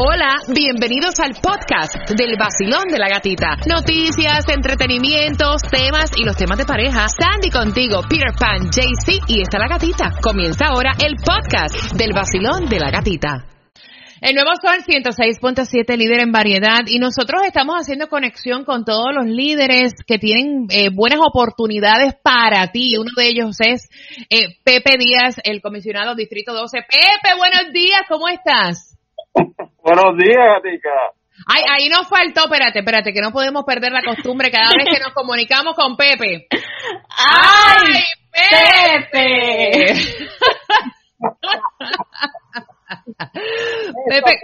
Hola, bienvenidos al podcast del vacilón de la gatita. Noticias, entretenimientos, temas y los temas de pareja. Sandy contigo, Peter Pan, JC y está la gatita. Comienza ahora el podcast del vacilón de la gatita. El nuevo Sol 106.7 líder en variedad y nosotros estamos haciendo conexión con todos los líderes que tienen eh, buenas oportunidades para ti. Uno de ellos es eh, Pepe Díaz, el comisionado Distrito 12. Pepe, buenos días, ¿cómo estás? Buenos días, Gatica. Ay, ahí nos faltó, espérate, espérate, que no podemos perder la costumbre cada vez que nos comunicamos con Pepe. ¡Ay, Pepe! Pepe,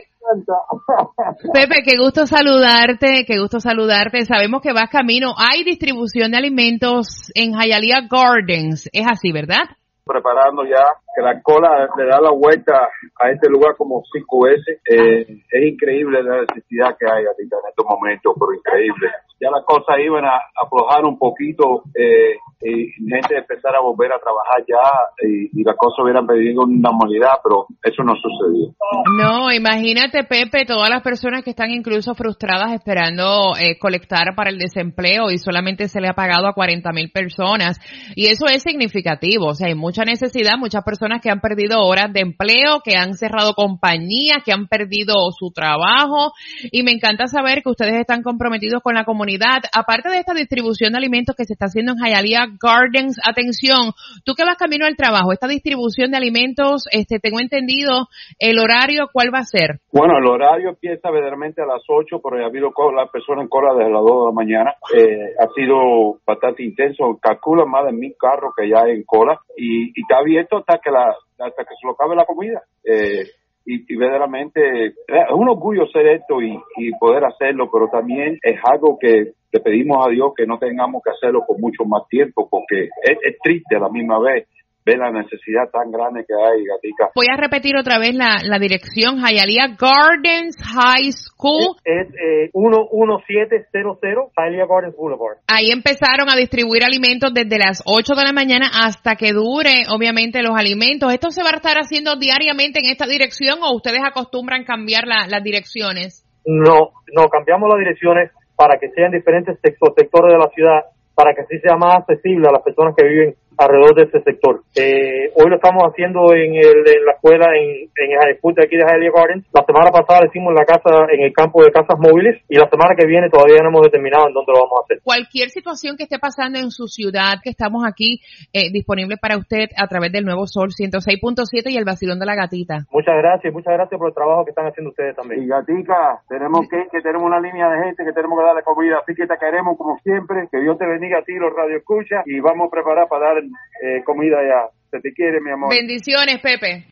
Pepe, qué gusto saludarte, qué gusto saludarte. Sabemos que vas camino. Hay distribución de alimentos en Hialeah Gardens. Es así, ¿verdad? Preparando ya que la cola le da la vuelta a este lugar como cinco veces. Eh, es increíble la necesidad que hay ahorita en estos momentos, pero increíble. Ya las cosas iban a aflojar un poquito eh, y gente empezar a volver a trabajar ya y, y las cosas hubieran pedido una normalidad, pero eso no sucedió. No, imagínate, Pepe, todas las personas que están incluso frustradas esperando eh, colectar para el desempleo y solamente se le ha pagado a 40 mil personas. Y eso es significativo. O sea, hay mucha necesidad, muchas personas que han perdido horas de empleo, que han cerrado compañías, que han perdido su trabajo. Y me encanta saber que ustedes están comprometidos con la comunidad. Aparte de esta distribución de alimentos que se está haciendo en Hialeah Gardens, atención, tú que vas camino al trabajo, esta distribución de alimentos, este, tengo entendido, el horario, ¿cuál va a ser? Bueno, el horario empieza verdaderamente a las 8, pero ha habido la persona en cola desde las 2 de la mañana. Eh, ha sido bastante intenso. Calcula más de mil carros que ya hay en cola y, está abierto hasta que la hasta que se lo acabe la comida. Eh, y, verdaderamente es un orgullo ser esto y, poder hacerlo, pero también es algo que le pedimos a Dios que no tengamos que hacerlo con mucho más tiempo, porque es, es triste a la misma vez ve la necesidad tan grande que hay, Gatica. Voy a repetir otra vez la, la dirección, Hialeah Gardens High School. Es, es eh, 11700 Hialeah Gardens Boulevard. Ahí empezaron a distribuir alimentos desde las 8 de la mañana hasta que dure, obviamente, los alimentos. ¿Esto se va a estar haciendo diariamente en esta dirección o ustedes acostumbran cambiar la, las direcciones? No, no, cambiamos las direcciones para que sean diferentes sectores de la ciudad, para que así sea más accesible a las personas que viven alrededor de ese sector. Eh, hoy lo estamos haciendo en, el, en la escuela en, en de aquí de Hialeah Gardens. La semana pasada lo hicimos en la casa, en el campo de casas móviles y la semana que viene todavía no hemos determinado en dónde lo vamos a hacer. Cualquier situación que esté pasando en su ciudad, que estamos aquí eh, disponible para usted a través del Nuevo Sol 106.7 y el vacilón de la gatita. Muchas gracias, muchas gracias por el trabajo que están haciendo ustedes también. Y gatica, tenemos que, que tenemos una línea de gente que tenemos que darle comida, así que te queremos como siempre, que Dios te bendiga a ti, los radio escucha y vamos a preparar para dar comida ya. Se te quiere, mi amor. Bendiciones, Pepe.